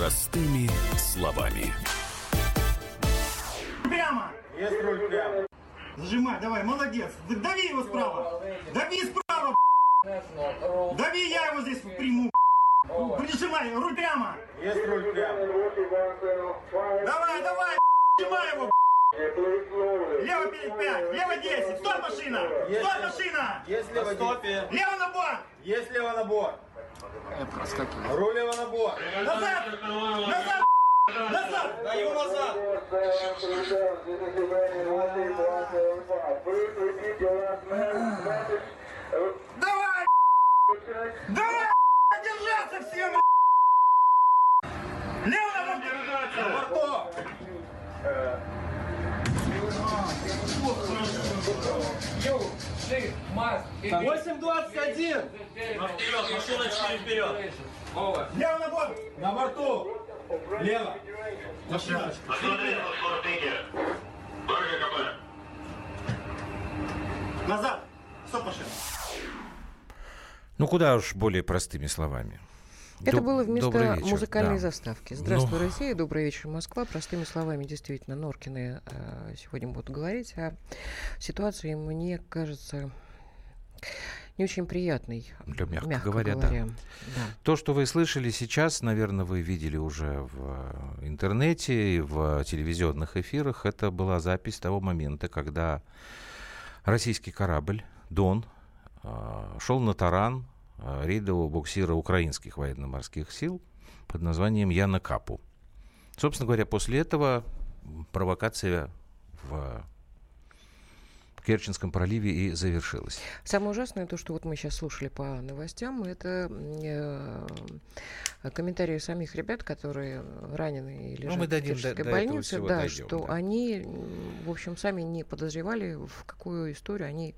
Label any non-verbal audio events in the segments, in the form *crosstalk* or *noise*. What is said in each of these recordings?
Простыми словами. Прямо! Есть руль прямо. Зажимай, давай, молодец. Дави его справа. Дави справа. Дави, я его здесь приму. Прижимай, руль прямо. Есть руль прямо. Давай, давай, прижимай его. Лево 5, лево 10. Стой, машина. Стой, машина. Есть лево стопе. Лево на борт. Я проскакиваю. Рулево на бок. Назад! Назад! Назад! Даю назад! Давай! Давай! Держаться всем! Лево на держаться! Борто! Э. Э. Йоу! 8.21! Ну, вперед, машина 4 вперед! Лево на борт! На борту! Лево! Машина! Назад! Стоп машина! Ну куда уж более простыми словами. Это Доб- было вместо вечер, музыкальной да. заставки. Здравствуй, Ну. Россия, добрый вечер, Москва. Простыми словами, действительно, Норкины э, сегодня будут говорить о ситуации, мне кажется, не очень приятной. Да, мягко мягко говоря, да. говоря. Да. То, что вы слышали сейчас, наверное, вы видели уже в интернете и в телевизионных эфирах. Это была запись того момента, когда российский корабль «Дон» э, шел на таран рейдового буксира украинских военно-морских сил под названием Яна Капу. Собственно говоря, после этого провокация в Керченском проливе и завершилась. Самое ужасное то, что вот мы сейчас слушали по новостям, это э, комментарии самих ребят, которые ранены и лежат Ну, мы дадим в Керченской до- до больнице, всего да, дойдем, что да. они, в общем, сами не подозревали, в какую историю они,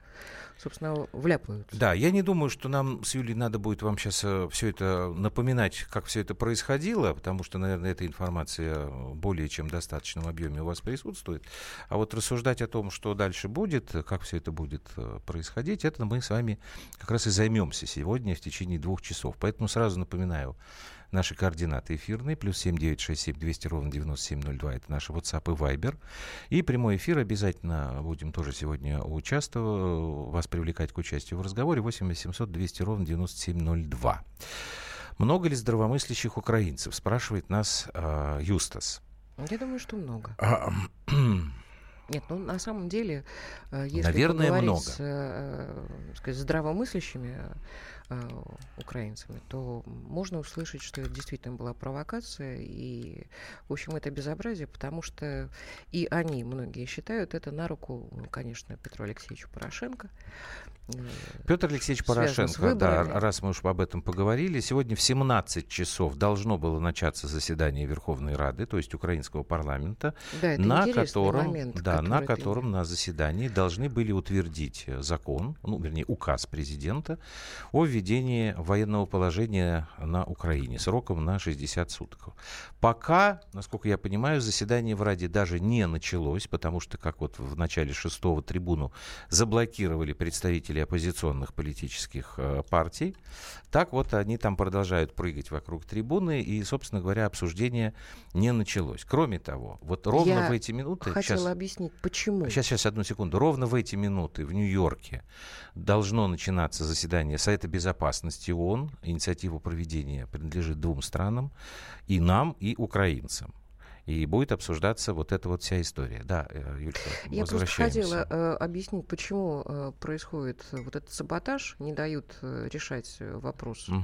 собственно, вляпаются. Да, я не думаю, что нам с Юлей надо будет вам сейчас все это напоминать, как все это происходило, потому что, наверное, эта информация в более чем достаточном объеме у вас присутствует. А вот рассуждать о том, что дальше будет, как все это будет э, происходить, это мы с вами как раз и займемся сегодня в течение двух часов. Поэтому сразу напоминаю, Наши координаты эфирные, плюс 7967 200 ровно 9702, это наш WhatsApp и Viber. И прямой эфир обязательно будем тоже сегодня участвовать, вас привлекать к участию в разговоре, 8 800 200 ровно 9702. Много ли здравомыслящих украинцев, спрашивает нас э, Юстас. Я думаю, что много. *clears throat* Нет, ну на самом деле, э, если Наверное, поговорить много. с э, так сказать, здравомыслящими э, украинцами, то можно услышать, что это действительно была провокация, и, в общем, это безобразие, потому что и они, многие считают, это на руку, ну, конечно, Петру Алексеевичу Порошенко. Э, Петр Алексеевич Порошенко, да, раз мы уж об этом поговорили, сегодня в 17 часов должно было начаться заседание Верховной Рады, то есть украинского парламента, Да, на котором, момент, да, на который ты- котором на заседании должны были утвердить э, закон, ну, вернее, указ президента о введении военного положения на Украине сроком на 60 суток. Пока, насколько я понимаю, заседание в Раде даже не началось, потому что, как вот в начале шестого трибуну заблокировали представители оппозиционных политических э, партий, так вот они там продолжают прыгать вокруг трибуны, и, собственно говоря, обсуждение не началось. Кроме того, вот ровно Я в эти минуты... Хотела щас- объяснить, почему. Сейчас, сейчас, одну секунду. Ровно в эти минуты в Нью-Йорке должно начинаться заседание Совета Безопасности ООН. Инициатива проведения принадлежит двум странам, и нам, и украинцам. И будет обсуждаться вот эта вот вся история. Да, э, Юлька, Я просто хотела э, объяснить, почему э, происходит э, вот этот саботаж, не дают э, решать э, вопрос, Мгм.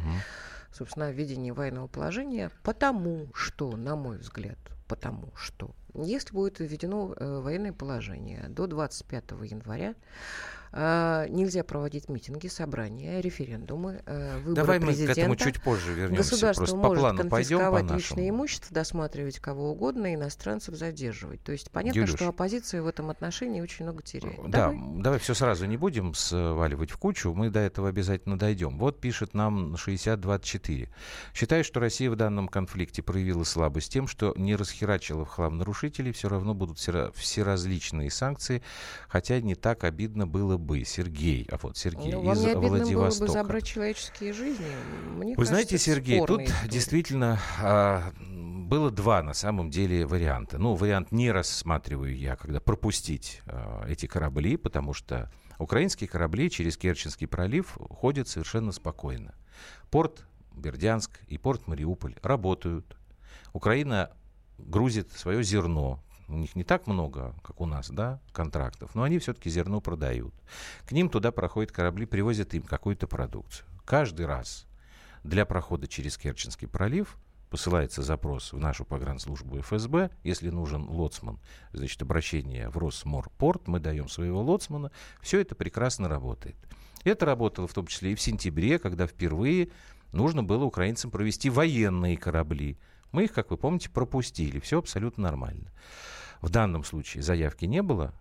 собственно, введения военного положения, потому что, на мой взгляд, потому что, если будет введено э, военное положение до 25 января, нельзя проводить митинги, собрания, референдумы, э, выборы Давай мы к президента. этому чуть позже вернемся. Государство Просто по может плану пойдем по нашему. личное имущество, досматривать кого угодно, иностранцев задерживать. То есть понятно, Юлюш. что оппозиция в этом отношении очень много теряет. Да, Давай. давай все сразу не будем сваливать в кучу, мы до этого обязательно дойдем. Вот пишет нам 6024. Считаю, что Россия в данном конфликте проявила слабость тем, что не расхерачила в хлам нарушителей, все равно будут всера- всеразличные санкции, хотя не так обидно было бы, Сергей, а вот Сергей Ну, вам из не обидно было бы Владивостока. забрать человеческие жизни? Мне Вы кажется, знаете, Сергей, тут история. действительно а, было два на самом деле варианта. Ну, вариант не рассматриваю я, когда пропустить а, эти корабли, потому что украинские корабли через Керченский пролив ходят совершенно спокойно. Порт Бердянск и порт Мариуполь работают. Украина грузит свое зерно. У них не так много, как у нас, да, контрактов, но они все-таки зерно продают. К ним туда проходят корабли, привозят им какую-то продукцию. Каждый раз для прохода через Керченский пролив посылается запрос в нашу погранслужбу ФСБ. Если нужен лоцман, значит, обращение в Росморпорт, мы даем своего лоцмана. Все это прекрасно работает. Это работало в том числе и в сентябре, когда впервые нужно было украинцам провести военные корабли. Мы их, как вы помните, пропустили. Все абсолютно нормально. В данном случае заявки не было.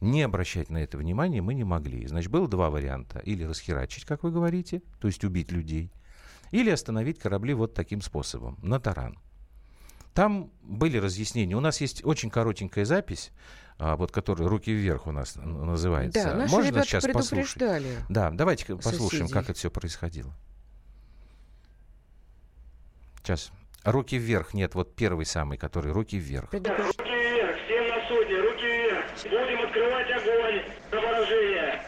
Не обращать на это внимание мы не могли. Значит, было два варианта. Или расхерачить, как вы говорите, то есть убить людей, или остановить корабли вот таким способом, на таран. Там были разъяснения. У нас есть очень коротенькая запись, а, вот которая «Руки вверх» у нас называется. Да, наши Можно ребята сейчас послушать? предупреждали. Да, давайте послушаем, соседей. как это все происходило. Сейчас. Руки вверх. Нет, вот первый самый, который руки вверх. Руки вверх, всем на судне, руки вверх. Будем открывать огонь на поражение.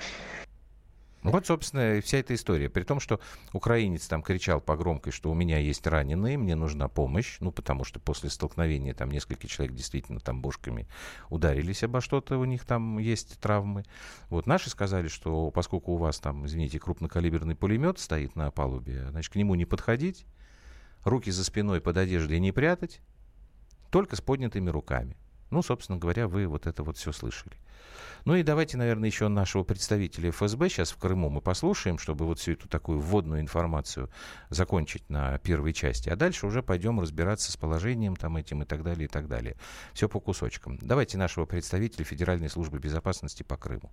Вот, собственно, и вся эта история. При том, что украинец там кричал по громкой, что у меня есть раненые, мне нужна помощь. Ну, потому что после столкновения там несколько человек действительно там бошками ударились обо что-то, у них там есть травмы. Вот наши сказали, что поскольку у вас там, извините, крупнокалиберный пулемет стоит на палубе, значит, к нему не подходить, руки за спиной под одеждой не прятать, только с поднятыми руками. Ну, собственно говоря, вы вот это вот все слышали. Ну и давайте, наверное, еще нашего представителя ФСБ сейчас в Крыму мы послушаем, чтобы вот всю эту такую вводную информацию закончить на первой части. А дальше уже пойдем разбираться с положением там этим и так далее, и так далее. Все по кусочкам. Давайте нашего представителя Федеральной службы безопасности по Крыму.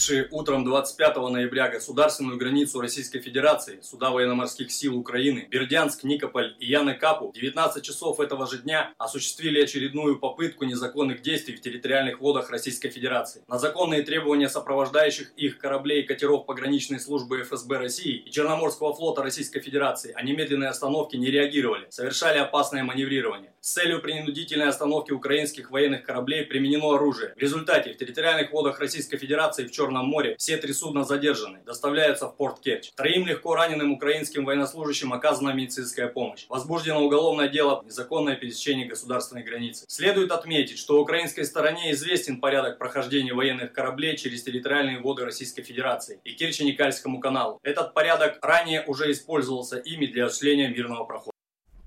Нарушившие утром 25 ноября государственную границу Российской Федерации суда военно-морских сил Украины Бердянск, Никополь и Яны Капу в 19 часов этого же дня осуществили очередную попытку незаконных действий в территориальных водах Российской Федерации. На законные требования сопровождающих их кораблей и катеров пограничной службы ФСБ России и Черноморского флота Российской Федерации о немедленной остановке не реагировали, совершали опасное маневрирование. С целью принудительной остановки украинских военных кораблей применено оружие. В результате в территориальных водах Российской Федерации в Черном море все три судна задержаны, доставляются в порт Керчь. Троим легко раненым украинским военнослужащим оказана медицинская помощь. Возбуждено уголовное дело незаконное пересечение государственной границы. Следует отметить, что украинской стороне известен порядок прохождения военных кораблей через территориальные воды Российской Федерации и Керчи-Никальскому каналу. Этот порядок ранее уже использовался ими для осуществления мирного прохода.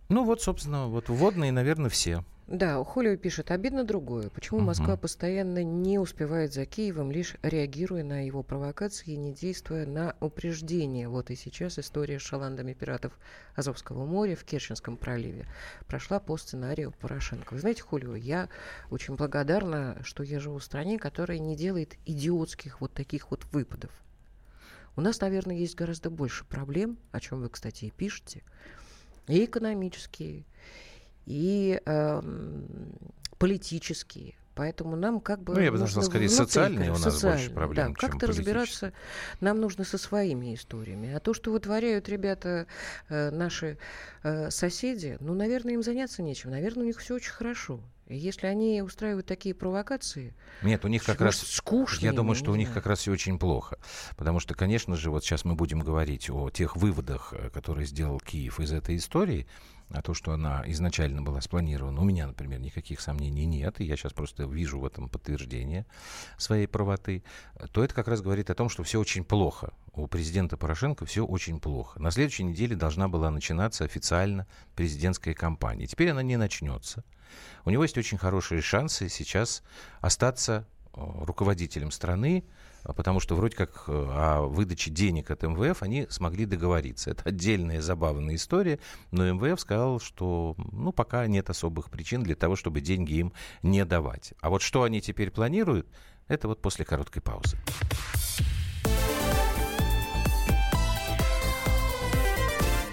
Ну вот, собственно, вот вводные, наверное, все. Да, Хулио пишет, обидно другое. Почему Мгм. Москва постоянно не успевает за Киевом, лишь реагируя на его провокации и не действуя на упреждение? Вот и сейчас история с шаландами пиратов Азовского моря в Керченском проливе прошла по сценарию Порошенко. Вы знаете, Хулио, я очень благодарна, что я живу в стране, которая не делает идиотских вот таких вот выпадов. У нас, наверное, есть гораздо больше проблем, о чем вы, кстати, и пишете, и экономические, и эм, политические. Поэтому нам как бы... Ну, я бы нужно скорее, внутри, социальные у нас больше проблем, Да, чем как-то разбираться нам нужно со своими историями. А то, что вытворяют ребята, э, наши э, соседи, ну, наверное, им заняться нечем. Наверное, у них все очень хорошо. И если они устраивают такие провокации, Нет, у них как раз... скучно Я думаю, что у них как раз все очень плохо. Потому что, конечно же, вот сейчас мы будем говорить о тех выводах, э, которые сделал Киев из этой истории, а то, что она изначально была спланирована, у меня, например, никаких сомнений нет, и я сейчас просто вижу в этом подтверждение своей правоты, то это как раз говорит о том, что все очень плохо. У президента Порошенко все очень плохо. На следующей неделе должна была начинаться официально президентская кампания. Теперь она не начнется. У него есть очень хорошие шансы сейчас остаться э, руководителем страны, потому что вроде как э, о выдаче денег от МВФ они смогли договориться. Это отдельная забавная история, но МВФ сказал, что ну, пока нет особых причин для того, чтобы деньги им не давать. А вот что они теперь планируют, это вот после короткой паузы.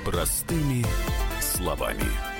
Простыми словами.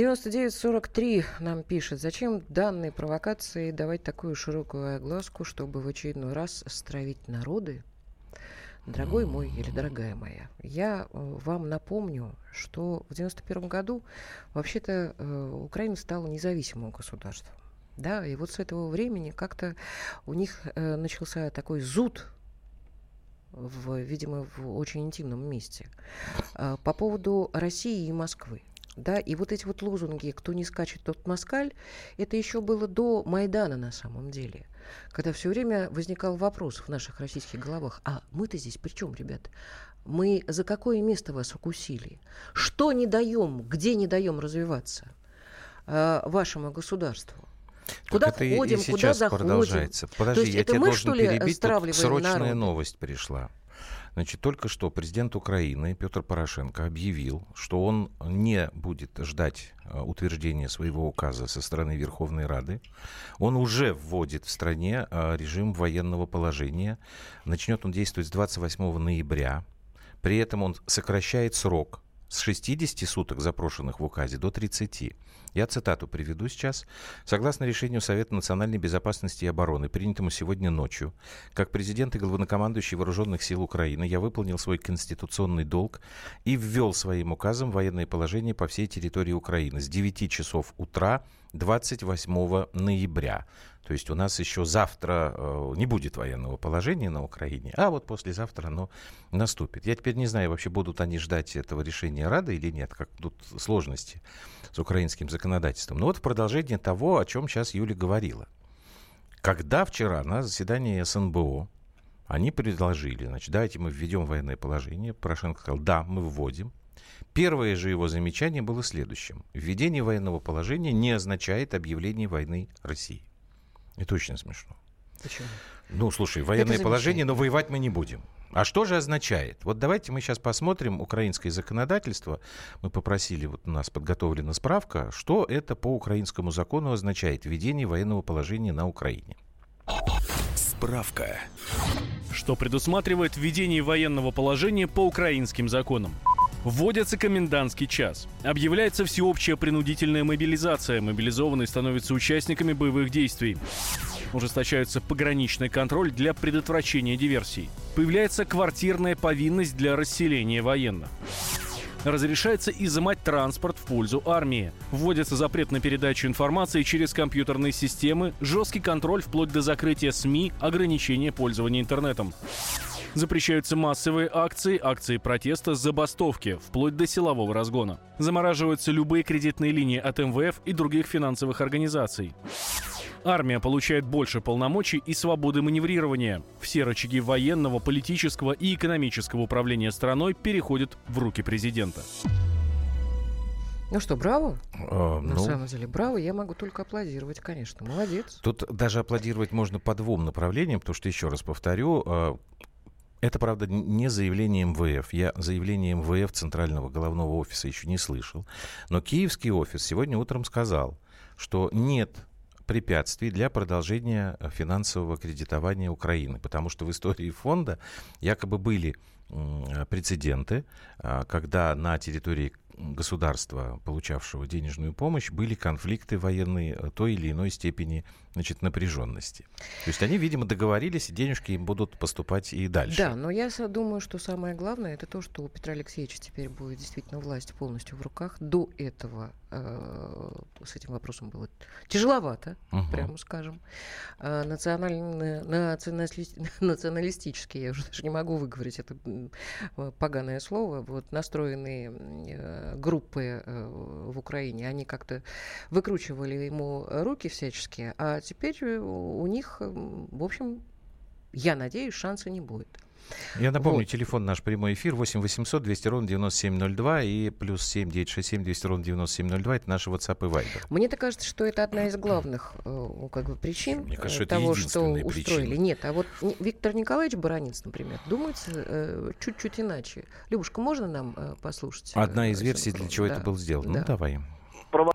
9943 нам пишет, зачем данной провокации давать такую широкую огласку, чтобы в очередной раз стравить народы? Дорогой мой или дорогая моя, я э, вам напомню, что в 91 году вообще-то э, Украина стала независимым государством. Да, и вот с этого времени как-то у них э, начался такой зуд в, видимо, в очень интимном месте. А, по поводу России и Москвы. Да, и вот эти вот лозунги «кто не скачет, тот москаль» это еще было до Майдана на самом деле, когда все время возникал вопрос в наших российских головах, а мы-то здесь при чем, ребят? Мы за какое место вас укусили? Что не даем, где не даем развиваться э, вашему государству? Куда это ходим, и, и куда сейчас заходим? продолжается. Подожди, То есть я это тебя мы, должен что ли, перебить. Тут срочная народ? новость пришла. Значит, только что президент Украины Петр Порошенко объявил, что он не будет ждать э, утверждения своего указа со стороны Верховной Рады. Он уже вводит в стране э, режим военного положения. Начнет он действовать с 28 ноября. При этом он сокращает срок с 60 суток, запрошенных в указе, до 30. Я цитату приведу сейчас. Согласно решению Совета национальной безопасности и обороны, принятому сегодня ночью, как президент и главнокомандующий вооруженных сил Украины, я выполнил свой конституционный долг и ввел своим указом военное положение по всей территории Украины с 9 часов утра 28 ноября. То есть у нас еще завтра э, не будет военного положения на Украине, а вот послезавтра оно наступит. Я теперь не знаю, вообще будут они ждать этого решения Рады или нет, как тут сложности с украинским законодательством. Но вот в продолжение того, о чем сейчас Юля говорила. Когда вчера на заседании СНБО они предложили, значит, давайте мы введем военное положение, Порошенко сказал, да, мы вводим. Первое же его замечание было следующим. Введение военного положения не означает объявление войны России. Это очень смешно. Почему? Ну, слушай, военное Это положение, но воевать мы не будем. А что же означает? Вот давайте мы сейчас посмотрим украинское законодательство. Мы попросили, вот у нас подготовлена справка, что это по украинскому закону означает введение военного положения на Украине. Справка. что предусматривает введение военного положения по украинским законам. Вводится комендантский час. Объявляется всеобщая принудительная мобилизация. Мобилизованные становятся участниками боевых действий. Ужесточается пограничный контроль для предотвращения диверсий. Появляется квартирная повинность для расселения военных. Разрешается изымать транспорт в пользу армии. Вводится запрет на передачу информации через компьютерные системы, жесткий контроль вплоть до закрытия СМИ, ограничения пользования интернетом. Запрещаются массовые акции, акции протеста, забастовки, вплоть до силового разгона. Замораживаются любые кредитные линии от МВФ и других финансовых организаций. Армия получает больше полномочий и свободы маневрирования. Все рычаги военного, политического и экономического управления страной переходят в руки президента. Ну что, браво? Э, На ну, самом деле, браво. Я могу только аплодировать, конечно. Молодец. Тут даже аплодировать можно по двум направлениям, потому что, еще раз повторю, э, это, правда, не заявление МВФ. Я заявление МВФ Центрального головного офиса еще не слышал. Но киевский офис сегодня утром сказал, что нет препятствий для продолжения э, финансового кредитования Украины, потому что в истории фонда якобы были м, прецеденты, а, когда на территории государства, получавшего денежную помощь, были конфликты военные э, той или иной степени значит, напряженности. То есть они, видимо, договорились, и денежки им будут поступать и дальше. Да, но я думаю, что самое главное это то, что у Петра Алексеевича теперь будет действительно власть полностью в руках. До этого э, с этим вопросом было тяжеловато, Мгм. прямо скажем. Э, национально- националисти- *laughs* националистически, я уже даже не могу выговорить это э, поганое слово, вот настроенные э, группы э, в Украине, они как-то выкручивали ему руки всячески, а теперь э, у них, в общем, я надеюсь, шанса не будет. Я напомню, вот. телефон наш прямой эфир 8 800 200 ровно 9702 и плюс 7 967 200 ровно 9702. Это наши WhatsApp и Viber. Мне-то кажется, что это одна из главных э, как бы, причин Мне кажется, того, что устроили. Причина. Нет, а вот Виктор Николаевич Баранец, например, думает э, чуть-чуть иначе. Любушка, можно нам э, послушать? Одна из версий, для чего да. это было сделано. Ну, да. Ну, давай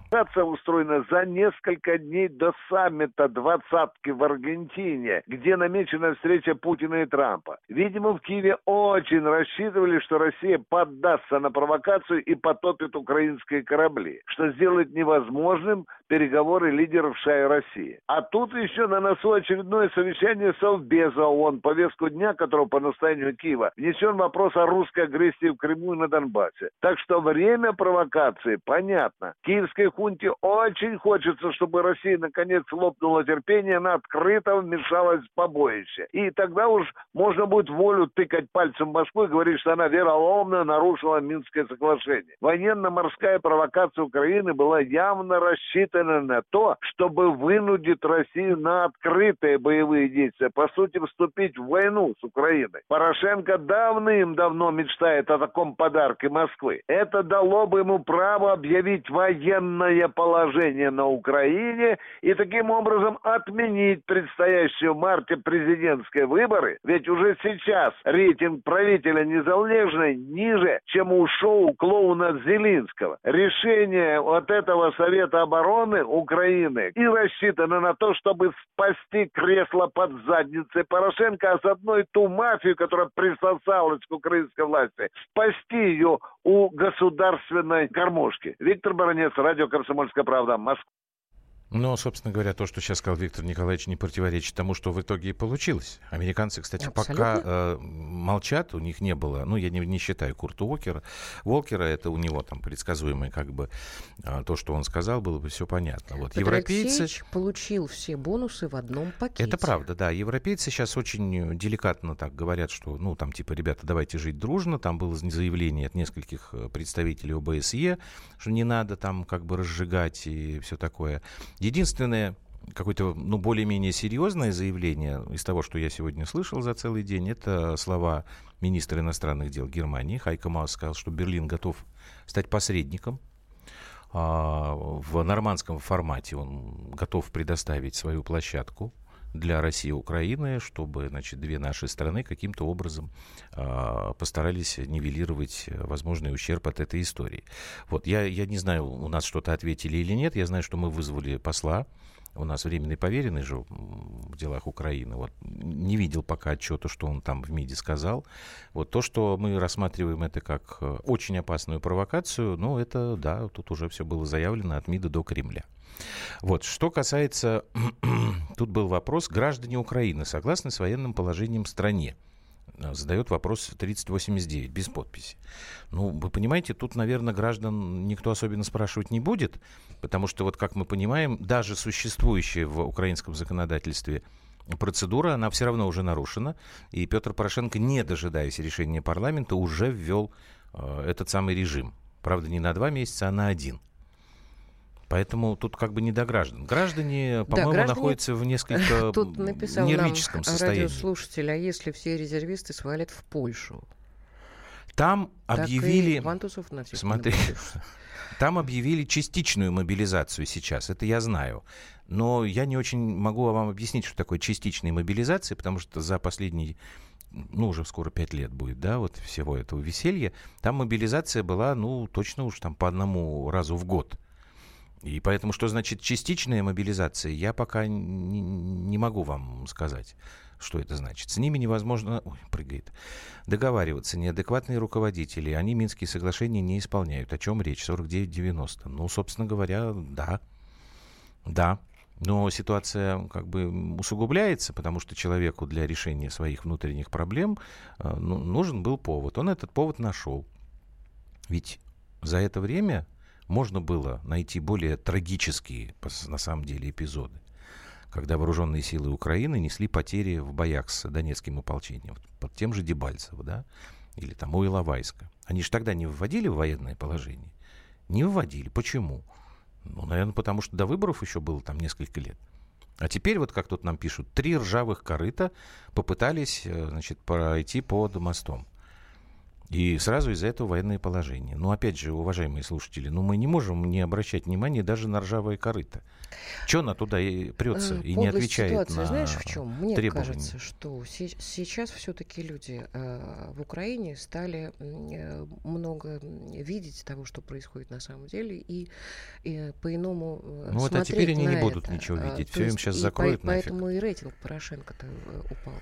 провокация устроена за несколько дней до саммита двадцатки в Аргентине, где намечена встреча Путина и Трампа. Видимо, в Киеве очень рассчитывали, что Россия поддастся на провокацию и потопит украинские корабли, что сделает невозможным переговоры лидеров США и России. А тут еще на носу очередное совещание Совбеза ООН, повестку дня которого по настоянию Киева внесен вопрос о русской агрессии в Крыму и на Донбассе. Так что время провокации понятно. Киевской хунте очень хочется, чтобы Россия наконец лопнула терпение, она открыто вмешалась в побоище. И тогда уж можно будет волю тыкать пальцем в Москву и говорить, что она вероломно нарушила Минское соглашение. Военно-морская провокация Украины была явно рассчитана на то, чтобы вынудить Россию на открытые боевые действия, по сути, вступить в войну с Украиной. Порошенко давным-давно мечтает о таком подарке Москвы. Это дало бы ему право объявить военное положение на Украине и таким образом отменить предстоящие в марте президентские выборы, ведь уже сейчас рейтинг правителя Незалежной ниже, чем у шоу клоуна Зелинского. Решение от этого Совета обороны Украины и рассчитана на то, чтобы спасти кресло под задницей Порошенко, а заодно и ту мафию, которая присосалась к украинской власти, спасти ее у государственной кормушки. Виктор Баранец, радио «Комсомольская правда», Москва. Но, собственно говоря, то, что сейчас сказал Виктор Николаевич, не противоречит тому, что в итоге и получилось. Американцы, кстати, Абсолютно. пока э, молчат, у них не было, ну, я не, не считаю Курта Уокера, Волкера, это у него там предсказуемое, как бы, э, то, что он сказал, было бы все понятно. Вот, Петр европейцы... Алексеевич получил все бонусы в одном пакете. Это правда, да. Европейцы сейчас очень деликатно так говорят, что, ну, там, типа, ребята, давайте жить дружно. Там было заявление от нескольких э, представителей ОБСЕ, что не надо там, как бы, разжигать и все такое. Единственное, какое-то, ну, более-менее серьезное заявление из того, что я сегодня слышал за целый день, это слова министра иностранных дел Германии. Хайка Маус сказал, что Берлин готов стать посредником а, в нормандском формате. Он готов предоставить свою площадку для России и Украины, чтобы значит, две наши страны каким-то образом э, постарались нивелировать возможный ущерб от этой истории. Вот я, я не знаю, у нас что-то ответили или нет. Я знаю, что мы вызвали посла у нас временный поверенный же в делах Украины. Вот, не видел пока отчета, что он там в МИДе сказал. Вот то, что мы рассматриваем это как э, очень опасную провокацию, ну, это, да, тут уже все было заявлено от МИДа до Кремля. Вот, что касается, тут был вопрос, граждане Украины согласны с военным положением в стране? Э, задает вопрос 3089, без подписи. Ну, вы понимаете, тут, наверное, граждан никто особенно спрашивать не будет, потому что, вот как мы понимаем, даже существующая в украинском законодательстве процедура, она все равно уже нарушена, и Петр Порошенко, не дожидаясь решения парламента, уже ввел э, этот самый режим. Правда, не на два месяца, а на один. Поэтому тут как бы не до граждан. Граждане, по-моему, да, граждане... находятся в несколько *laughs* тут написал нервическом нам состоянии. радиослушатель, а если все резервисты свалят в Польшу? Там так объявили... Смотри, *laughs* там объявили частичную мобилизацию сейчас, это я знаю. Но я не очень могу вам объяснить, что такое частичная мобилизация, потому что за последние ну, уже скоро пять лет будет, да, вот всего этого веселья, там мобилизация была, ну, точно уж там по одному разу в год. И поэтому, что значит частичная мобилизация, я пока не, не могу вам сказать, что это значит. С ними невозможно, ой, прыгает, договариваться. Неадекватные руководители, они Минские соглашения не исполняют. О чем речь? 49-90. Ну, собственно говоря, да. Да. Но ситуация как бы усугубляется, потому что человеку для решения своих внутренних проблем э, ну, нужен был повод. Он этот повод нашел. Ведь за это время можно было найти более трагические, на самом деле, эпизоды, когда вооруженные силы Украины несли потери в боях с донецким ополчением, под тем же Дебальцево, да, или там у Иловайска. Они же тогда не вводили в военное положение? Не вводили. Почему? Ну, наверное, потому что до выборов еще было там несколько лет. А теперь, вот как тут нам пишут, три ржавых корыта попытались э, значит, пройти под мостом. И сразу из-за этого военное положение. Но опять же, уважаемые слушатели, ну мы не можем не обращать внимания даже на ржавые корыто. Че она туда и прется и не отвечает ситуации, на знаешь, в чем? Мне требования? кажется, что се- сейчас все-таки люди э, в Украине стали э, много видеть того, что происходит на самом деле, и, и по-иному э, Ну вот, а теперь они не будут это. ничего А, видеть. Всё им и закроют по- нафиг. Поэтому и рейтинг Порошенко-то э, упал.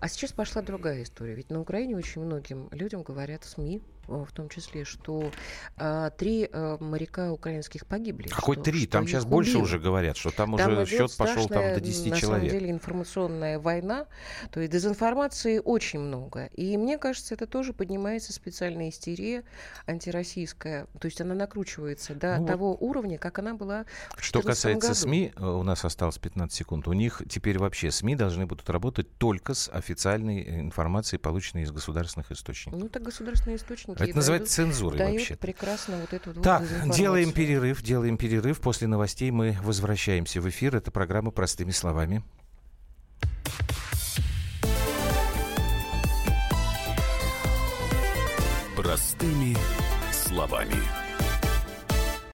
А сейчас пошла другая история. Ведь на Украине очень многим людям говорят СМИ, э, в том числе, что а, три э, моряка украинских погибли. Какой что- три? что Там сейчас больше убило. уже говорят, что там, Там уже счет пошел там до 10 на человек. самом деле информационная война, то есть дезинформации очень много. И мне кажется, это тоже поднимается специальная истерия антироссийская. То есть она накручивается до Ну вот. того уровня, как она была в Что 2014 касается году. СМИ, э, у нас осталось 15 секунд. У них теперь вообще СМИ должны будут работать только с официальной э, информацией, полученной из государственных источников. Ну, так государственные источники. Это называется дают- цензурой дают вообще. прекрасно вот эту вот Так, делаем перерыв, делаем перерыв. После новостей мы возвращаемся в эфир. Это программа «Простыми словами». Простыми словами.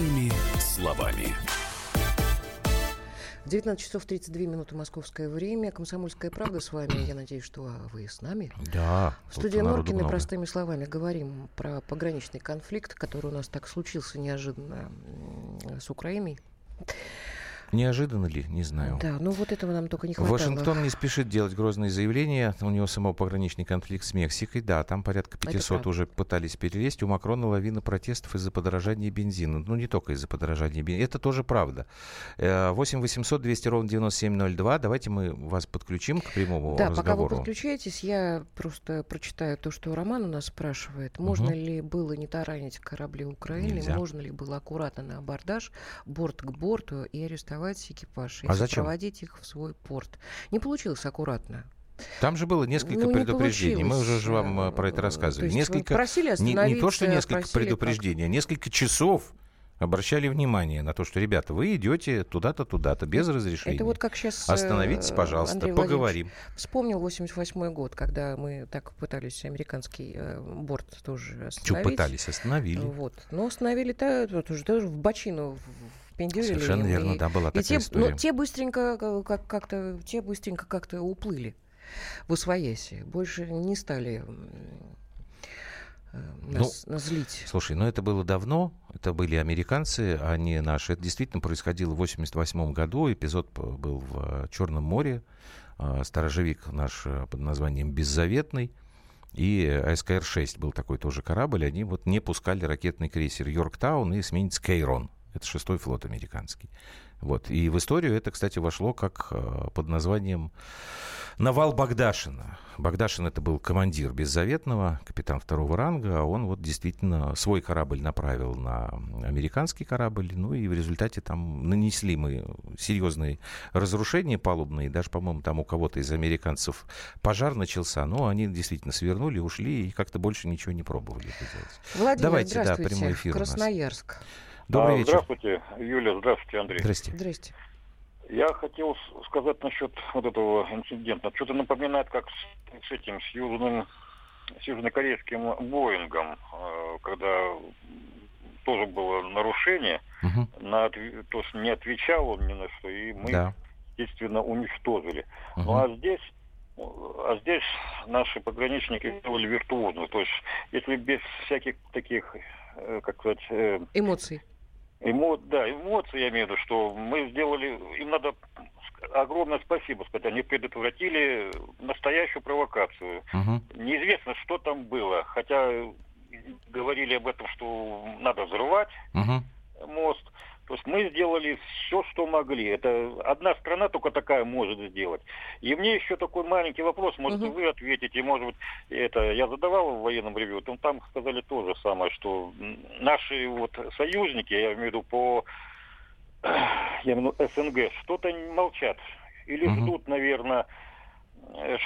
Простыми словами. 19 часов 32 минуты московское время. Комсомольская правда с вами. Я надеюсь, что вы с нами. Да, В студии много. простыми словами говорим про пограничный конфликт, который у нас так случился неожиданно с Украиной. Неожиданно ли? Не знаю. Да, ну вот этого нам только не хватало. Вашингтон не спешит делать грозные заявления. У него самого пограничный конфликт с Мексикой. Да, там порядка Это 500 правда. уже пытались перелезть. У Макрона лавина протестов из-за подорожания бензина. Ну, не только из-за подорожания бензина. Это тоже правда. Э, 8 800 200 ровно 9702. Давайте мы вас подключим к прямому Да, пока вы разговору. подключаетесь, я просто прочитаю то, что Роман у нас спрашивает. Можно Мгм. ли было не таранить корабли Украины? Нельзя. Можно ли было аккуратно на абордаж, борт к борту и арестовать экипаж? И А зачем? проводить их в свой порт. Не получилось аккуратно. Там же было несколько Ну, предупреждений. Мы уже же вам э, про это э, рассказывали. то несколько, просили не, не то, что несколько предупреждений, а несколько часов обращали внимание на то, что, ребята, вы идете туда-то, туда-то, без разрешения. Это вот как сейчас Остановитесь, пожалуйста, поговорим. Вспомнил 88 год, когда мы так пытались американский э, борт тоже остановить. пытались, остановили. Вот. Но остановили-то вот уже тоже в бочину впендюрили. Совершенно им, верно, и- да, была и такая те, история. Ну, те быстренько э, как- как-то, те быстренько как-то уплыли в освояси. Больше не стали э, нас, нас злить. Слушай, ну это было давно, это были американцы, а не наши. Это действительно происходило в 88 году. Эпизод был в Черном море. А, Сторожевик наш э, под названием «Беззаветный». И СКР-6 был такой тоже корабль. Они вот не пускали ракетный крейсер «Йорктаун» и эсминец «Кейрон». Это шестой флот американский. Вот. И в историю это, кстати, вошло как э, под названием Навал Багдашина. Багдашин это был командир Беззаветного, капитан второго ранга, а он вот действительно свой корабль направил на американский корабль, ну и в результате там нанесли мы серьезные разрушения палубные, даже, по-моему, там у кого-то из американцев пожар начался, но они действительно свернули, ушли и как-то больше ничего не пробовали это делать. Владимир, Давайте, да, прямой эфир у нас. Добрый А, вечер. Здравствуйте, Юля, здравствуйте, Андрей. Здрасте. Здрасте. Я хотел сказать насчет вот этого инцидента. Что-то напоминает, как с, с этим, с южным, с южнокорейским Боингом, э, когда тоже было нарушение, Мгм. на, то, что не отвечал он ни на что, и мы, Да. естественно, уничтожили. Мгм. Ну а здесь а здесь наши пограничники сделали виртуозно. То есть, если без всяких таких, э, как сказать, э, Эмоций. Эмо... Да, эмоции, я имею в виду, что мы сделали, им надо огромное спасибо сказать, они предотвратили настоящую провокацию. Угу. Неизвестно, что там было, хотя говорили об этом, что надо взрывать угу. мост. То есть мы сделали все, что могли. Это одна страна только такая может сделать. И мне еще такой маленький вопрос, может, угу. вы ответите, может быть, это я задавал в военном ревью, там, там сказали то же самое, что наши вот союзники, я имею в виду по я имею в виду СНГ, что-то молчат. Или угу. ждут, наверное,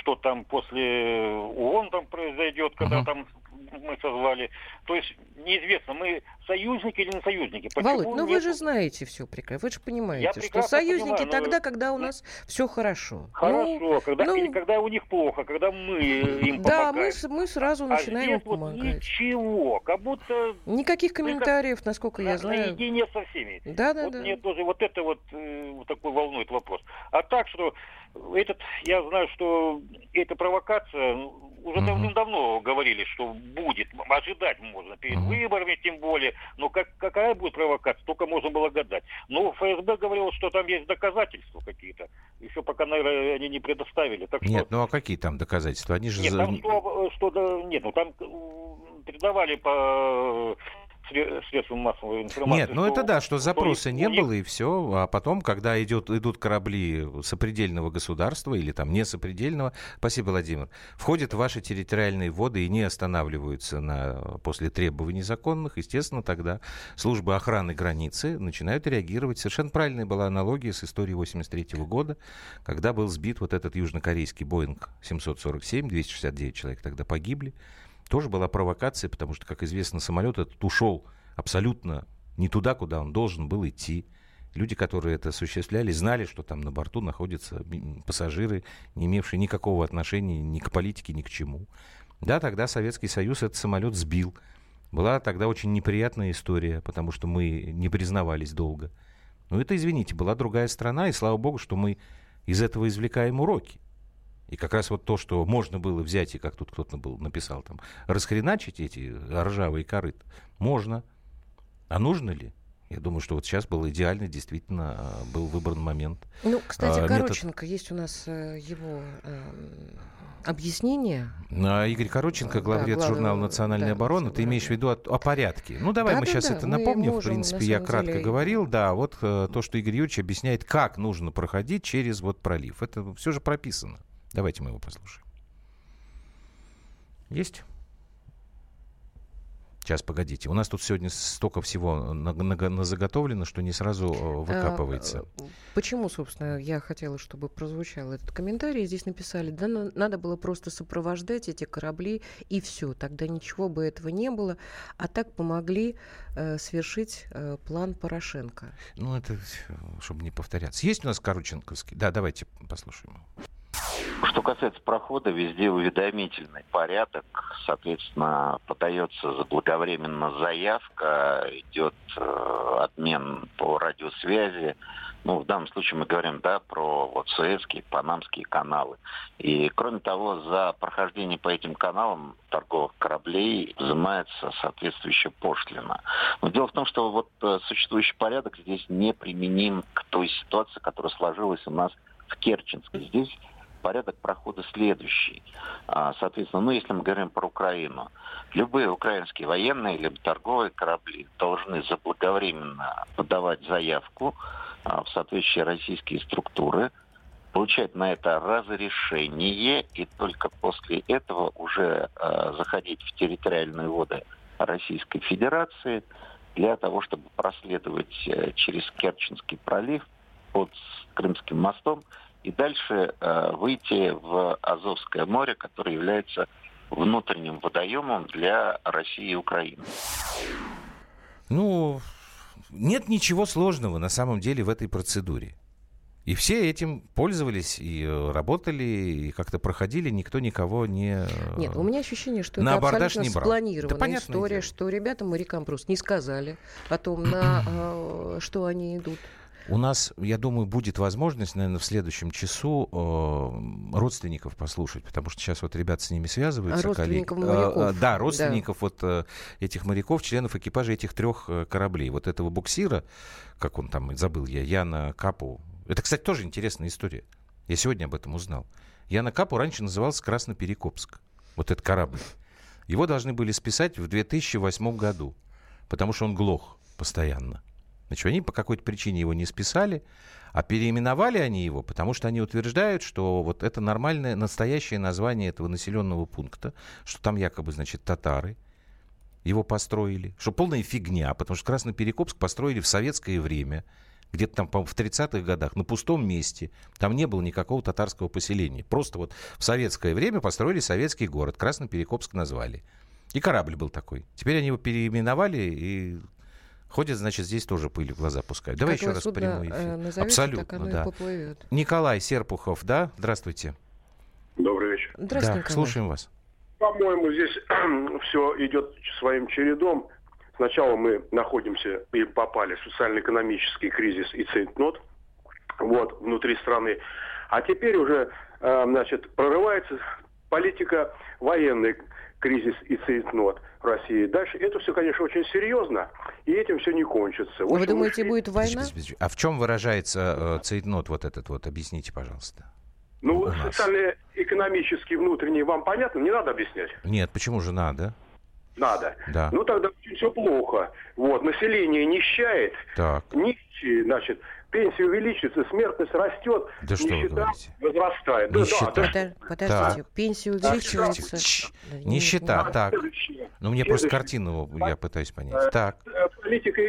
что там после ООН там произойдет, когда угу. там мы созвали. То есть неизвестно, мы союзники или не союзники. Почему Володь, ну нет... вы же знаете все прекрасно. Вы же понимаете, что союзники понимаю, тогда, но... когда у нас все хорошо. Хорошо, ну, когда, ну... или когда у них плохо, когда мы им Да, мы, мы сразу начинаем а здесь помогать. Вот ничего, как будто... Никаких комментариев, насколько я знаю. Наедине со всеми. Да, да, вот да. Мне тоже вот это вот э, такой волнует вопрос. А так, что этот, я знаю, что эта провокация ну, уже uh-huh. давным-давно говорили, что будет, ожидать можно перед uh-huh. выборами тем более, но как, какая будет провокация, только можно было гадать. Но ФСБ говорил, что там есть доказательства какие-то, еще пока, наверное, они не предоставили. Так нет, что... ну а какие там доказательства? Они же... Нет, там что, что, нет, ну там передавали по средствам массовой информации. Нет, ну это да, что запроса не было и все, а потом, когда идет, идут корабли сопредельного государства или там не сопредельного, спасибо, Владимир, входят в ваши территориальные воды и не останавливаются на, после требований законных, естественно, тогда службы охраны границы начинают реагировать. Совершенно правильная была аналогия с историей 83 года, когда был сбит вот этот южнокорейский Боинг 747, 269 человек тогда погибли тоже была провокация, потому что, как известно, самолет этот ушел абсолютно не туда, куда он должен был идти. Люди, которые это осуществляли, знали, что там на борту находятся пассажиры, не имевшие никакого отношения ни к политике, ни к чему. Да, тогда Советский Союз этот самолет сбил. Была тогда очень неприятная история, потому что мы не признавались долго. Но это, извините, была другая страна, и слава богу, что мы из этого извлекаем уроки. И как раз вот то, что можно было взять, и как тут кто-то был, написал там, расхреначить эти ржавые корыт, можно. А нужно ли? Я думаю, что вот сейчас был идеальный, действительно, а, был выбран момент. Ну, кстати, а, Короченко, метод... есть у нас э, его э, объяснение. А, Игорь Короченко, главред да, журнала «Национальная да, оборона». Ты имеешь в виду о, о порядке. Ну, давай да, мы да, сейчас да, это напомним. Можем, в принципе, я кратко деле... говорил. Да, вот э, то, что Игорь Юрьевич объясняет, как нужно проходить через вот пролив. Это все же прописано. Давайте мы его послушаем. Есть? Сейчас, погодите. У нас тут сегодня столько всего на, на, на заготовлено, что не сразу э, выкапывается. А, почему, собственно, я хотела, чтобы прозвучал этот комментарий. Здесь написали, да, надо было просто сопровождать эти корабли, и все. Тогда ничего бы этого не было. А так помогли э, свершить э, план Порошенко. Ну, это, чтобы не повторяться. Есть у нас Короченковский? Да, давайте послушаем его. Что касается прохода, везде уведомительный порядок. Соответственно, подается заблаговременно заявка, идет э, обмен по радиосвязи. Ну, в данном случае мы говорим, да, про вот Суэцкие, Панамские каналы. И, кроме того, за прохождение по этим каналам торговых кораблей взимается соответствующая пошлина. Но дело в том, что вот э, существующий порядок здесь не применим к той ситуации, которая сложилась у нас в Керченске. Здесь порядок прохода следующий. А, соответственно, ну, если мы говорим про Украину, любые украинские военные либо торговые корабли должны заблаговременно подавать заявку а, в соответствующие российские структуры, получать на это разрешение и только после этого уже э, заходить в территориальные воды Российской Федерации для того, чтобы проследовать э, через Керченский пролив под Крымским мостом и дальше э, выйти в Азовское море, которое является внутренним водоемом для России и Украины. Ну, нет ничего сложного на самом деле в этой процедуре. И все этим пользовались и э, работали, и как-то проходили, никто никого не... Э, Нет, у меня ощущение, что на это абсолютно не брал. спланированная да, история, что ребятам, морякам просто не сказали о том, на что они идут. У нас, я думаю, будет возможность, наверное, в следующем часу э, родственников послушать, потому что сейчас вот ребята с ними связываются. А родственников коллеги. моряков. Э, э, да, родственников да. вот э, этих моряков, членов экипажа этих трех э, кораблей. Вот этого буксира, как он там, забыл я, Яна Капу. Это, кстати, тоже интересная история. Я сегодня об этом узнал. Яна Капу раньше назывался Красноперекопск. Вот этот корабль. Его должны были списать в 2008 году, потому что он глох постоянно. Значит, они по какой-то причине его не списали, а переименовали они его, потому что они утверждают, что вот это нормальное, настоящее название этого населенного пункта, что там якобы, значит, татары его построили, что полная фигня, потому что Красноперекопск построили в советское время, где-то там, в 30-х годах, на пустом месте. Там не было никакого татарского поселения. Просто вот в советское время построили советский город. Красноперекопск назвали. И корабль был такой. Теперь они его переименовали и ходят, значит, здесь тоже пыль в глаза пускают. Давай Как еще раз прямой э, эфир. назовете, Абсолютно, так оно и да. поплывет. Николай Серпухов, да? Здравствуйте. Добрый вечер. Здравствуйте, да, Николай. слушаем вас. По-моему, здесь *clears throat* все идет своим чередом. Сначала мы находимся и попали в социально-экономический кризис и цейтнот вот, внутри страны. А теперь уже, э, значит, прорывается политика военный кризис и цейтнот в России. Дальше это все, конечно, очень серьезно, и этим все не кончится. В Вы думаете, ушли- будет война? Подождите, подождите. А в чем выражается э, цейтнот вот этот вот? Объясните, пожалуйста. Ну, у нас? социально-экономический внутренний вам понятно? Не надо объяснять? Нет, почему же надо? Надо. Да. Ну тогда все плохо. Вот, население нищает, Так. нищие, значит, пенсия увеличивается, смертность растет, Да что вы говорите? возрастает. Да, Нищета. да, да. Подо- Подождите, пенсия увеличивается. Чш, Да нет, Нищета, нет. так. Ну, мне просто картину я пытаюсь понять. Так. Э, Политика,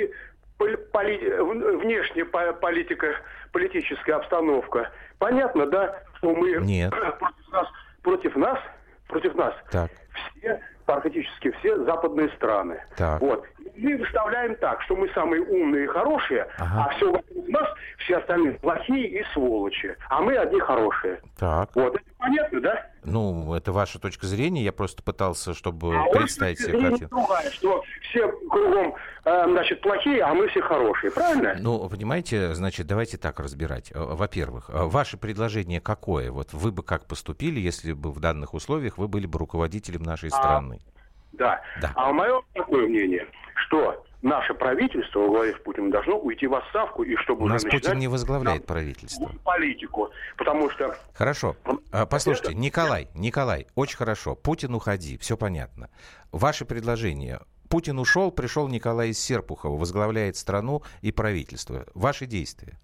поли- внешняя по- политика, политическая обстановка. Понятно, да, что мы Нет. против нас, против нас, против нас Так. все, практически все западные страны. Так. Вот. Мы выставляем так, что мы самые умные и хорошие, Ага. а все вокруг нас, все остальные плохие и сволочи, а мы одни хорошие. Так. Вот, это понятно, да? Ну, это ваша точка зрения. Я просто пытался, чтобы А представить себе картину. другая, что все кругом, э, значит, плохие, а мы все хорошие, правильно? Ну, понимаете, значит, давайте так разбирать. Э, Во-первых, э, ваше предложение какое? Вот вы бы как поступили, если бы в данных условиях вы были бы руководителем нашей А, страны? Да. Да. А мое такое мнение, что наше правительство во главе с Путиным должно уйти в отставку, и чтобы У нас Путин не возглавляет правительство. политику. Потому что Хорошо. А, Послушайте, Николай, Николай, очень хорошо. Путин уходи, все понятно. Ваше предложение. Путин ушел, пришел Николай из Серпухова, возглавляет страну и правительство. Ваши действия.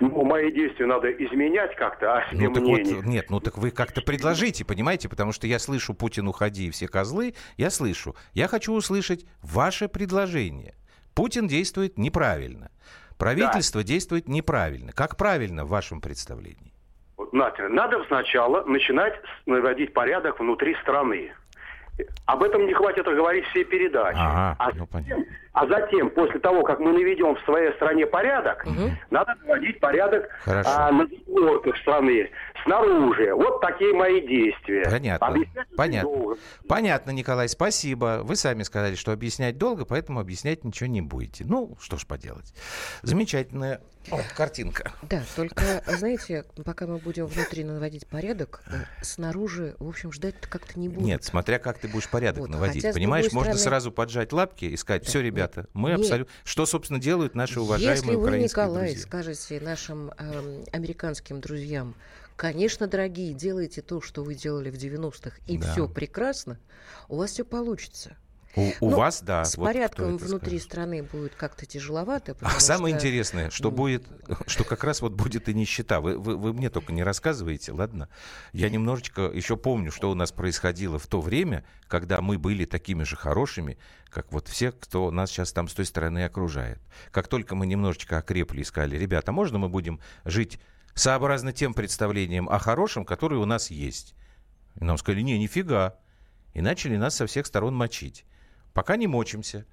Ну, мои действия надо изменять как-то, а себе Ну так мнение. вот, нет, ну так вы как-то предложите, понимаете, потому что я слышу Путин уходи, все козлы, я слышу. Я хочу услышать ваше предложение. Путин действует неправильно. Правительство действует неправильно. Как правильно в вашем представлении? Надо сначала начинать наводить порядок внутри страны. Об этом не хватит говорить все передачи. Ага, а, ну затем, а затем, после того, как мы наведем в своей стране порядок, надо наводить порядок Хорошо. а, на задворках страны, снаружи. Вот такие мои действия. Понятно. Объяснять Понятно. долго. Понятно, Николай, спасибо. Вы сами сказали, что объяснять долго, поэтому объяснять ничего не будете. Ну, что ж поделать. Замечательная о, картинка. Да, только, знаете, пока мы будем внутри наводить порядок, э, снаружи, в общем, ждать как-то не будет. Нет, смотря как ты будешь порядок Вот, наводить. хотя, Понимаешь, можно стороны- сразу поджать лапки и сказать, все, ребята, мы абсолютно... Что, собственно, делают наши уважаемые Если вы, Николай, друзья? скажете нашим эм, американским друзьям, конечно, дорогие, делайте то, что вы делали в 90-х, и Да. все прекрасно, у вас все получится. У, у Ну, вас, да. С вот порядком внутри скажет. страны будет как-то тяжеловато. А самое что- интересное, что ну, будет, *laughs* что как раз вот будет и нищета. Вы, вы, вы мне только не рассказываете, ладно? Я немножечко еще помню, что у нас происходило в то время, когда мы были такими же хорошими, как вот все, кто нас сейчас там с той стороны окружает. Как только мы немножечко окрепли и сказали, ребята, можно мы будем жить сообразно тем представлениям о хорошем, которые у нас есть? И нам сказали, не, нифига. И начали нас со всех сторон мочить. Пока не мочимся.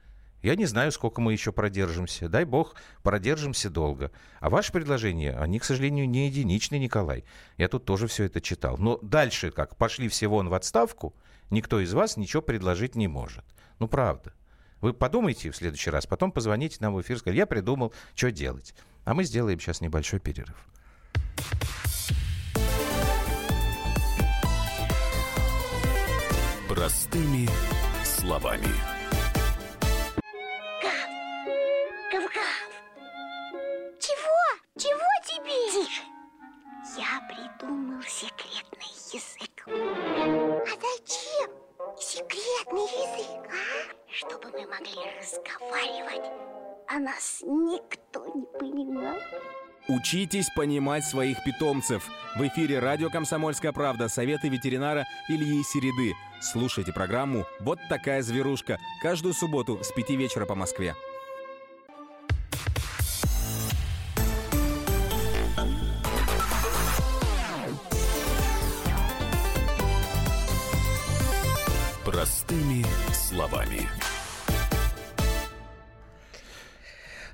Я не знаю, сколько мы еще продержимся. Дай бог, продержимся долго. А ваши предложения, они, к сожалению, не единичны, Николай. Я тут тоже все это читал. Но дальше как? Пошли все вон в отставку, никто из вас ничего предложить не может. Ну, правда. Вы подумайте в следующий раз, потом позвоните нам в эфир, скажите, я придумал, что делать. А мы сделаем сейчас небольшой перерыв. Простыми словами. Чего? Тебе? Тише. Я придумал секрет. язык. А зачем секретный язык, а? Чтобы мы могли разговаривать, а нас никто не понимал. Учитесь понимать своих питомцев. В эфире радио «Комсомольская правда» советы ветеринара Ильи Середы. Слушайте программу «Вот такая зверушка» каждую субботу с 5 вечера по Москве. Простыми словами.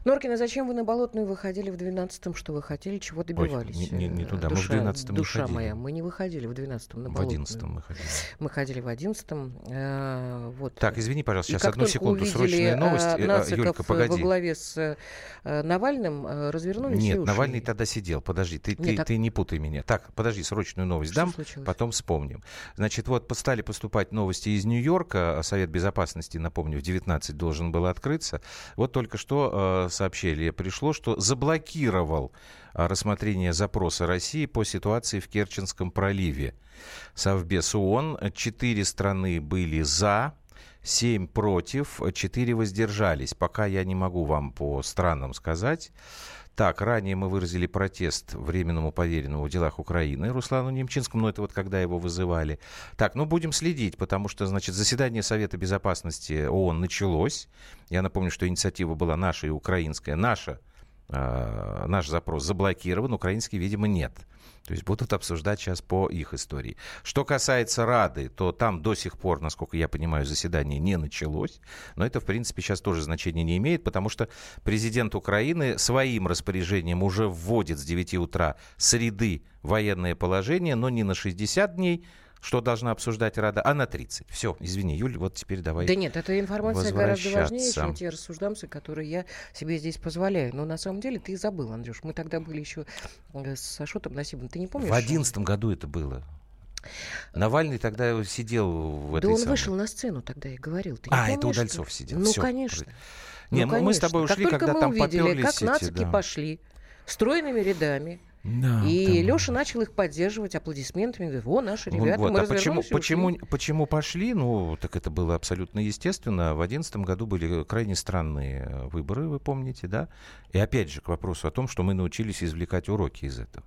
Норкина, зачем вы на Болотную выходили в 12-м? Что вы хотели? Чего добивались? Ой, не, не, не туда. Душа, мы в 12-м душа не ходили. моя, мы не выходили в 12-м на В Болотную. 11-м мы ходили. *laughs* Мы ходили в 11-м. э, вот. Так, извини, пожалуйста, сейчас одну секунду, увидели, срочная новость. э, Э, нациков Юлька, во погоди. главе с э, Навальным э, развернулись Нет. Навальный тогда сидел. Подожди, ты, Нет, ты, так- ты не путай меня. Так, подожди, срочную новость Что дам, случилось? потом вспомним. Значит, вот стали поступать новости из Нью-Йорка. а Совет Безопасности, напомню, в 19 должен был открыться. Вот только что э, сообщение пришло, что заблокировал э, рассмотрение запроса России по ситуации в Керченском проливе. Совбез ООН. Четыре страны были за, семь против, четыре воздержались. Пока я не могу вам по странам сказать. Так, ранее мы выразили протест временному поверенному в делах Украины Руслану Немчинскому, но это вот когда его вызывали. Так, ну будем следить, потому что, значит, заседание Совета Безопасности ООН началось. Я напомню, что инициатива была наша и украинская. Наша, э, наш запрос заблокирован, украинский, видимо, нет. То есть будут обсуждать сейчас по их истории. Что касается Рады, то там до сих пор, насколько я понимаю, заседание не началось. Но это, в принципе, сейчас тоже значения не имеет, потому что президент Украины своим распоряжением уже вводит с 9 утра среды военное положение, но не на 60 дней, что должна обсуждать Рада, а на 30. Все, извини, Юль, вот теперь давай Да нет, эта информация гораздо важнее, чем те рассуждамцы, которые я себе здесь позволяю. Но на самом деле ты забыл, Андрюш. Мы тогда были еще э, с Ашотом Насибом. Ты не помнишь? В одиннадцатом году это было. Навальный тогда сидел в Да этой он самой- вышел на сцену тогда и говорил. Ты А, это помнишь, Удальцов что- сидел. Ну, Всё, конечно. Не, ну, мы- с тобой ушли, как когда мы там увидели, попёрлись как эти, нацики да. пошли стройными рядами. Да, и там- Леша начал их поддерживать аплодисментами. Говорит, о, наши ребята, вот, мы а почему, почему, ушли». почему пошли? Ну, так это было абсолютно естественно. В одиннадцатом году были крайне странные э, выборы, вы помните, да? И опять же к вопросу о том, что мы научились извлекать уроки из этого.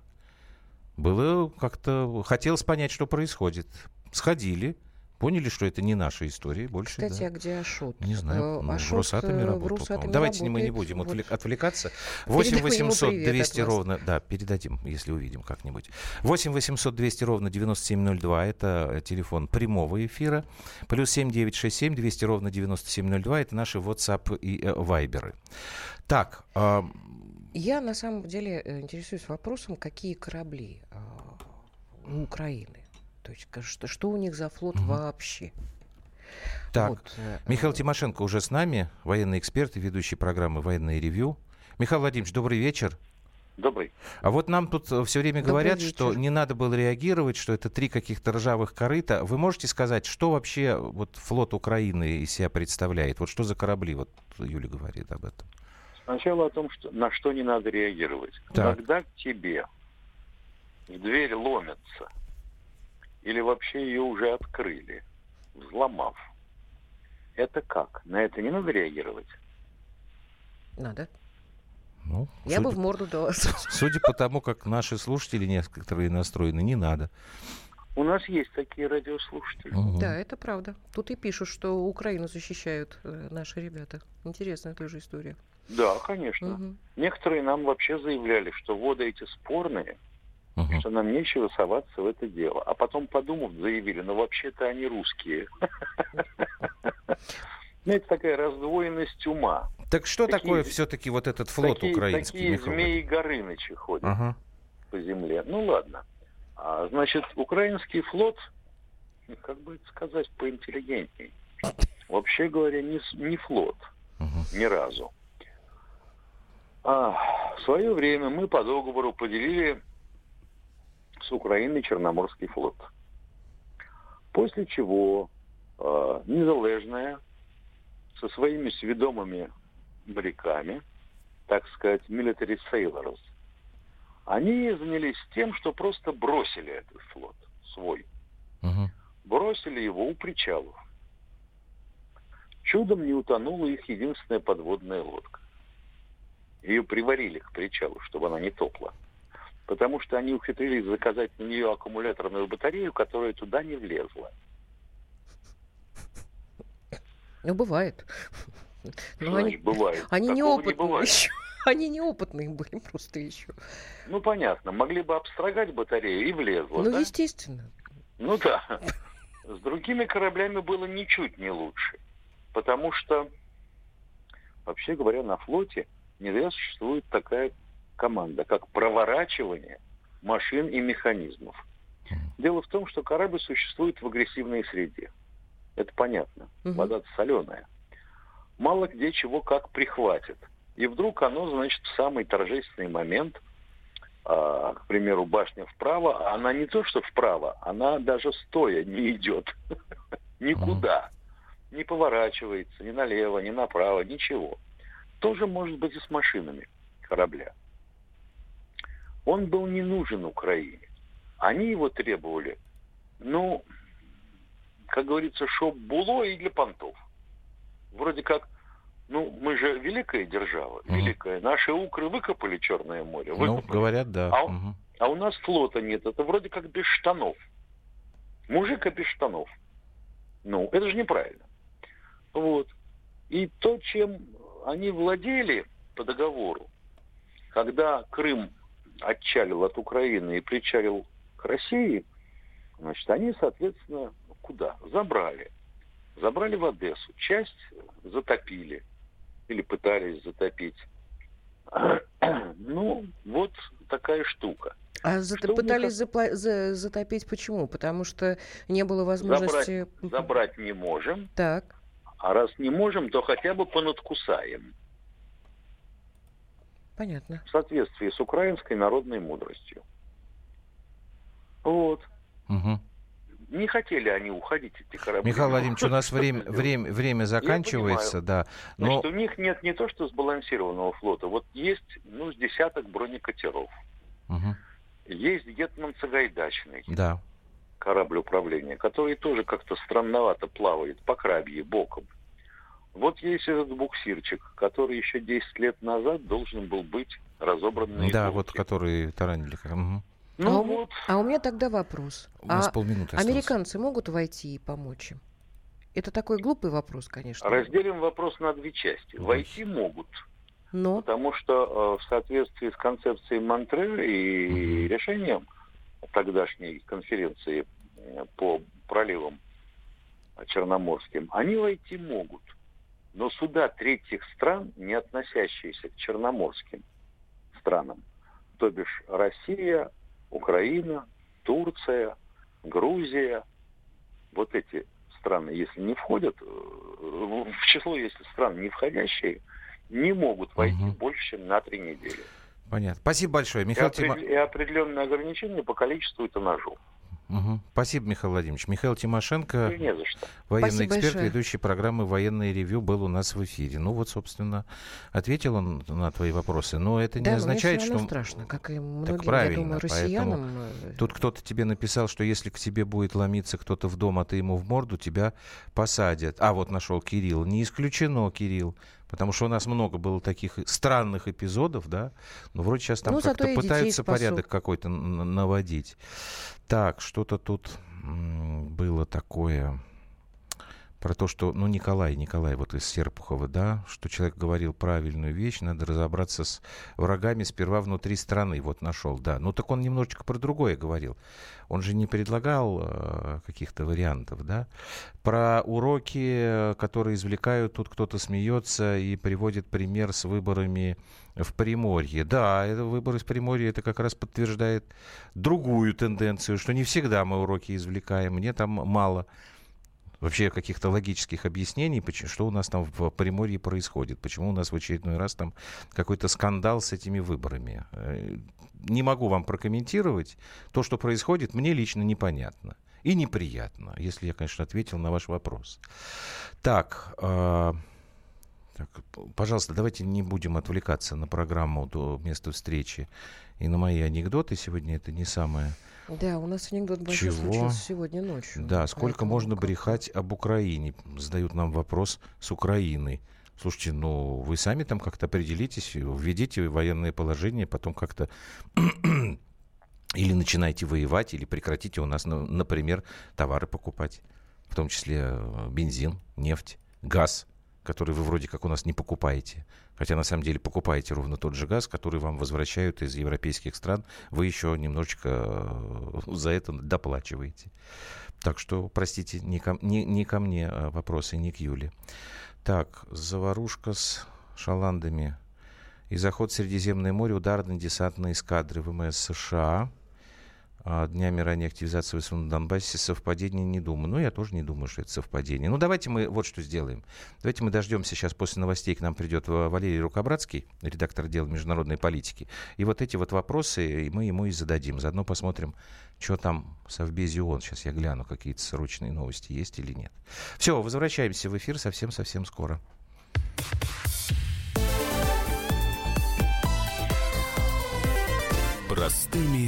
Было как-то... Хотелось понять, что происходит. Сходили, поняли, что это не наша история больше. Кстати, да. а где Ашот? Не знаю, Э, ну, в Ашот, Росатоме э, в работал. Росатоме по-моему. Давайте мы не работает. будем Вот. отвлек- отвлекаться. *laughs* Передам 8 ему 800 привет от 200 вас. ровно... Да, передадим, если увидим как-нибудь. 8 800 200 ровно 9702. Это э, телефон прямого эфира. Плюс 7 967 200 ровно 9702. Это наши WhatsApp и э, Viber. Так, а, Я на самом деле э, интересуюсь вопросом, какие корабли э, у Украины. То есть что, что у них за флот вообще? так. Вот, э, Михаил Тимошенко уже с нами, военный эксперт и ведущий программы «Военное ревью». Михаил Владимирович, добрый вечер. Добрый. А вот нам тут все время Добрый говорят, вечер. что не надо было реагировать, что это три каких-то ржавых корыта. Вы можете сказать, что вообще вот флот Украины из себя представляет? Вот что за корабли? Вот Юля говорит об этом. Сначала о том, что, на что не надо реагировать. Так. Когда к тебе в дверь ломятся, или вообще ее уже открыли, взломав, это как? На это не надо реагировать? Надо. Ну, Я судя, бы в морду дала. *laughs* судя по тому, как наши слушатели некоторые настроены, не надо. У нас есть такие радиослушатели. Мгм. Да, это правда. Тут и пишут, что Украину защищают э, наши ребята. Интересная тоже история. Да, конечно. Мгм. Некоторые нам вообще заявляли, что воды эти спорные, что нам нечего соваться в это дело. А потом, подумав, заявили, ну вообще-то они русские. *laughs* Ну, это такая раздвоенность ума. Так что Такие- такое все-таки вот этот флот такие, украинский, Такие Михаил змеи Горынычи ходят Ага. по земле. Ну ладно. А, значит, украинский флот, ну, как бы это сказать поинтеллигентней, вообще говоря, не, не флот. Ни разу. А, в свое время мы по договору поделили с Украиной Черноморский флот. После чего э, Незалежная со своими сведомыми моряками, так сказать, military sailors, они занялись тем, что просто бросили этот флот. свой. Угу. Бросили его у причалов. Чудом не утонула их единственная подводная лодка. Ее приварили к причалу, чтобы она не топла. Потому что они ухитрились заказать на нее аккумуляторную батарею, которая туда не влезла. Ну, бывает. Что ну, они, бывает? Они неопытные не еще. *laughs* Они неопытные были просто еще. Ну, понятно. Могли бы обстрогать батарею и влезло, Ну, да? естественно. Ну, да. С другими кораблями было ничуть не лучше. Потому что, вообще говоря, на флоте не зря существует такая команда, как проворачивание машин и механизмов. Дело в том, что корабль существует в агрессивной среде. Это понятно. вода соленая. Мало где чего как прихватит. И вдруг оно, значит, в самый торжественный момент, а, к примеру, башня вправо, а она не то, что вправо, она даже стоя не идет *laughs* никуда. Не поворачивается ни налево, ни направо, ничего. Тоже может быть и с машинами корабля. Он был не нужен Украине. Они его требовали, ну, как говорится, шоп було и для понтов. Вроде как, ну, мы же великая держава, угу. великая. Наши укры выкопали Черное море. Ну, выкопали. Ну, говорят, да. А, угу. а у нас флота нет. Это вроде как без штанов. Мужика без штанов. Ну, это же неправильно. Вот. И то, чем они владели по договору, когда Крым отчалил от Украины и причалил к России, значит, они, соответственно, куда? Забрали. Забрали в Одессу. Часть затопили или пытались затопить. *clears throat* Ну, вот такая штука. А за, пытались запла- за, затопить почему? Потому что не было возможности... Забрать, забрать не можем. Так. А раз не можем, то хотя бы понадкусаем. Понятно. В соответствии с украинской народной мудростью. Вот. Угу. Не хотели они уходить, эти корабли. Михаил *laughs* Владимирович, у нас время, время, время заканчивается, да. Но... Значит, у них нет не то, что сбалансированного флота. Вот есть, ну, с десяток бронекатеров. Угу. Есть Гетман Сагайдачный. Да. Корабль управления, который тоже как-то странновато плавает по крабье боком. Вот есть этот буксирчик, который еще 10 лет назад должен был быть разобран на Да, вот который таранили. Угу. Ну, а, вот. а у меня тогда вопрос. У нас а полминуты Американцы могут войти и помочь им? Это такой глупый вопрос, конечно. Разделим вопрос на две части. Войти могут. Но? Потому что э, в соответствии с концепцией Монтре и угу. решением тогдашней конференции э, по проливам черноморским, они войти могут. Но суда третьих стран, не относящиеся к черноморским странам, то бишь Россия, Украина, Турция, Грузия, вот эти страны, если не входят, э, в число, если стран не входящие, не могут войти угу. больше, чем на три недели. Понятно. Спасибо большое. Михаил и, Тима... и определенные ограничения по количеству этажов. Угу. Спасибо, Михаил Владимирович. Михаил Тимошенко, не за что. военный Спасибо эксперт, большое. ведущий программы «Военное ревю» был у нас в эфире. Ну вот, собственно, ответил он на твои вопросы. Но это да, не означает, что... страшно, как и многим, так правильно, я думаю, россиянам. Поэтому тут кто-то тебе написал, что если к тебе будет ломиться кто-то в дом, а ты ему в морду, тебя посадят. А вот нашел Кирилл. Не исключено, Кирилл. Потому что у нас много было таких странных эпизодов, да. Но вроде сейчас там ну, как-то пытаются порядок какой-то наводить. Так, что-то тут было такое про то, что, ну, Николай, Николай вот из Серпухова, да, что человек говорил правильную вещь, надо разобраться с врагами сперва внутри страны, вот нашел, да. Ну, так он немножечко про другое говорил. Он же не предлагал э, каких-то вариантов, да. Про уроки, которые извлекают, тут кто-то смеется и приводит пример с выборами в Приморье. Да, это выборы в Приморье, это как раз подтверждает другую тенденцию, что не всегда мы уроки извлекаем, мне там мало вообще каких-то логических объяснений, почему, что у нас там в Приморье происходит, почему у нас в очередной раз там какой-то скандал с этими выборами. Э, не могу вам прокомментировать. То, что происходит, мне лично непонятно. И неприятно, если я, конечно, ответил на ваш вопрос. Так, э, Так, пожалуйста, давайте не будем отвлекаться на программу до места встречи и на мои анекдоты. Сегодня это не самое Да, у нас анекдот большой Чего? случился сегодня ночью. Да, сколько Поэтому можно как- брехать об Украине? Задают нам вопрос с Украины. Слушайте, ну вы сами там как-то определитесь, введите военное положение, потом как-то *clears throat* или начинайте воевать, или прекратите у нас, ну, например, товары покупать, в том числе э, бензин, нефть, газ, который вы вроде как у нас не покупаете. Хотя на самом деле покупаете ровно тот же газ, который вам возвращают из европейских стран. Вы еще немножечко э, за это доплачиваете. Так что, простите, не ко, не, не ко мне а, вопросы, не к Юле. Так, заварушка с шаландами. И заход в Средиземное море ударно-десантной эскадры ВМС США. А, Днями ранее активизации ВСУ на Донбассе совпадение не думаю. Ну, я тоже не думаю, что это совпадение. Ну, давайте мы вот что сделаем. Давайте мы дождемся сейчас после новостей. К нам придет Валерий Рукобратский, редактор отдела международной политики. И вот эти вот вопросы мы ему и зададим. Заодно посмотрим, что там в Совбезе ООН. Сейчас я гляну, какие-то срочные новости есть или нет. Все, возвращаемся в эфир совсем-совсем скоро. Простыми